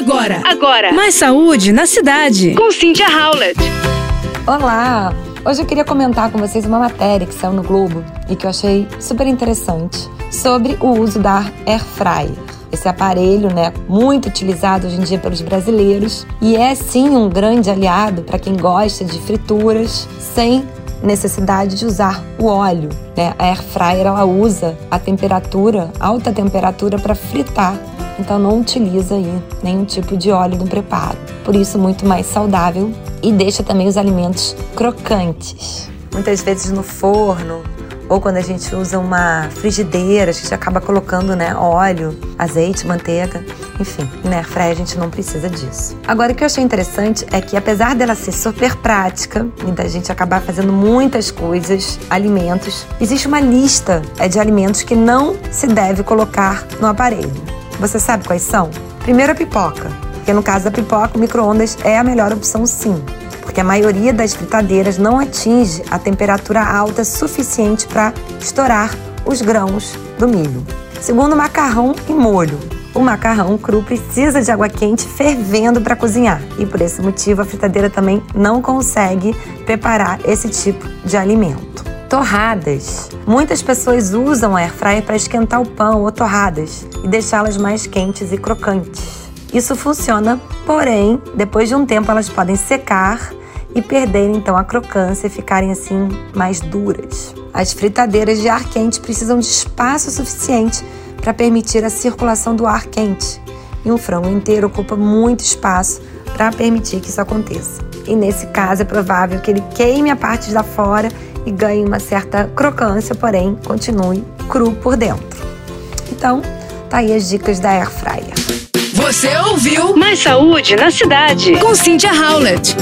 Agora, agora. Mais saúde na cidade. Com Cynthia Howlett. Olá! Hoje eu queria comentar com vocês uma matéria que saiu no Globo e que eu achei super interessante sobre o uso da air fryer. Esse aparelho, né, muito utilizado hoje em dia pelos brasileiros e é sim um grande aliado para quem gosta de frituras sem necessidade de usar o óleo. Né? A air fryer ela usa a temperatura, alta temperatura para fritar então não utiliza aí nenhum tipo de óleo no preparo. Por isso muito mais saudável e deixa também os alimentos crocantes. Muitas vezes no forno ou quando a gente usa uma frigideira, a gente acaba colocando né, óleo, azeite, manteiga, enfim, na airfryer a gente não precisa disso. Agora, o que eu achei interessante é que apesar dela ser super prática e da gente acabar fazendo muitas coisas, alimentos, existe uma lista é, de alimentos que não se deve colocar no aparelho. Você sabe quais são? Primeiro a pipoca, porque no caso da pipoca, o micro-ondas é a melhor opção sim, porque a maioria das fritadeiras não atinge a temperatura alta suficiente para estourar os grãos do milho. Segundo, macarrão e molho. O macarrão cru precisa de água quente fervendo para cozinhar e por esse motivo a fritadeira também não consegue preparar esse tipo de alimento torradas. Muitas pessoas usam a airfryer para esquentar o pão ou torradas e deixá-las mais quentes e crocantes. Isso funciona, porém, depois de um tempo elas podem secar e perderem então a crocância e ficarem assim mais duras. As fritadeiras de ar quente precisam de espaço suficiente para permitir a circulação do ar quente. E um frango inteiro ocupa muito espaço para permitir que isso aconteça. E nesse caso é provável que ele queime a parte da fora e ganhe uma certa crocância, porém continue cru por dentro. Então, tá aí as dicas da Air Fryer. Você ouviu Mais Saúde na Cidade com Cynthia Howlett.